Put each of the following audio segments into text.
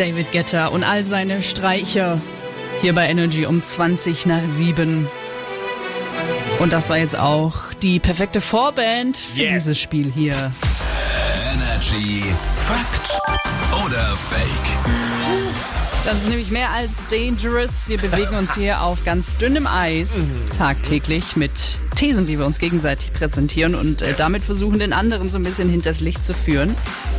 David Guetta und all seine Streicher hier bei Energy um 20 nach 7. Und das war jetzt auch die perfekte Vorband für Yes. dieses Spiel hier. Energy Fakt oder Fake? Das ist nämlich mehr als dangerous. Wir bewegen uns hier auf ganz dünnem Eis tagtäglich mit Thesen, die wir uns gegenseitig präsentieren und äh, damit versuchen, den anderen so ein bisschen hinters Licht zu führen.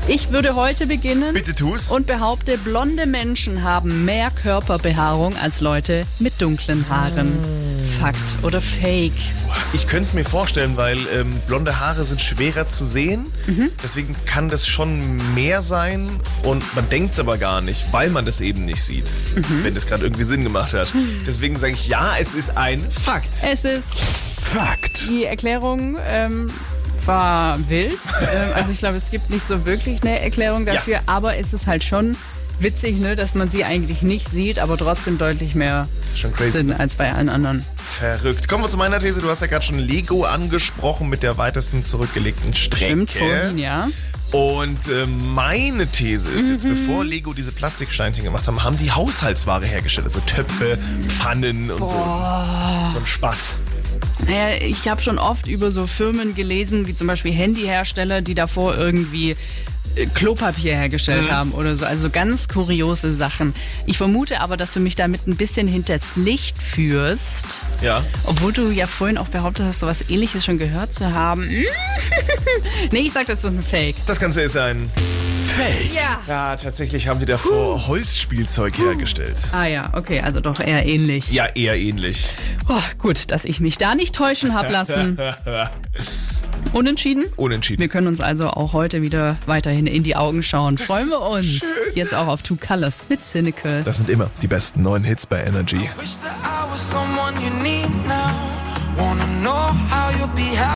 Ich würde heute beginnen Bitte tu's. und behaupte, blonde Menschen haben mehr Körperbehaarung als Leute mit dunklen Haaren. Fakt oder Fake? Ich könnte es mir vorstellen, weil ähm, blonde Haare sind schwerer zu sehen. Deswegen kann das schon mehr sein und man denkt es aber gar nicht, weil man das eben nicht sieht. Wenn das gerade irgendwie Sinn gemacht hat. Deswegen sage ich ja, es ist ein Fakt. Es ist Fakt. Die Erklärung ähm, war wild. ähm, also ich glaube, es gibt nicht so wirklich eine Erklärung dafür, aber es ist halt schon witzig, ne, dass man sie eigentlich nicht sieht, aber trotzdem deutlich mehr. Sinn als bei allen anderen. Verrückt. Kommen wir zu meiner These. Du hast ja gerade schon Lego angesprochen mit der weitesten zurückgelegten Strecke. Stimmt vorhin, ja. Und äh, meine These ist jetzt, bevor Lego diese Plastiksteinchen gemacht haben, haben die Haushaltsware hergestellt. Also Töpfe, Pfannen und so. So ein Spaß. Naja, ich habe schon oft über so Firmen gelesen, wie zum Beispiel Handyhersteller, die davor irgendwie äh, Klopapier hergestellt haben oder so. Also ganz kuriose Sachen. Ich vermute aber, dass du mich damit ein bisschen hinters Licht führst. Ja. Obwohl du ja vorhin auch behauptet hast, sowas ähnliches schon gehört zu haben. nee, ich sag, das ist ein Fake. Das Ganze ist ein. Fake. Ja. Ja, tatsächlich haben die davor Holzspielzeug hergestellt. Ah ja, okay, also doch eher ähnlich. Ja, eher ähnlich. Oh, gut, dass ich mich da nicht täuschen hab lassen. Unentschieden? Unentschieden. Wir können uns also auch heute wieder weiterhin in die Augen schauen. Freuen wir uns. Jetzt auch auf Two Colors mit Cynical. Das sind immer die besten neuen Hits bei Energy.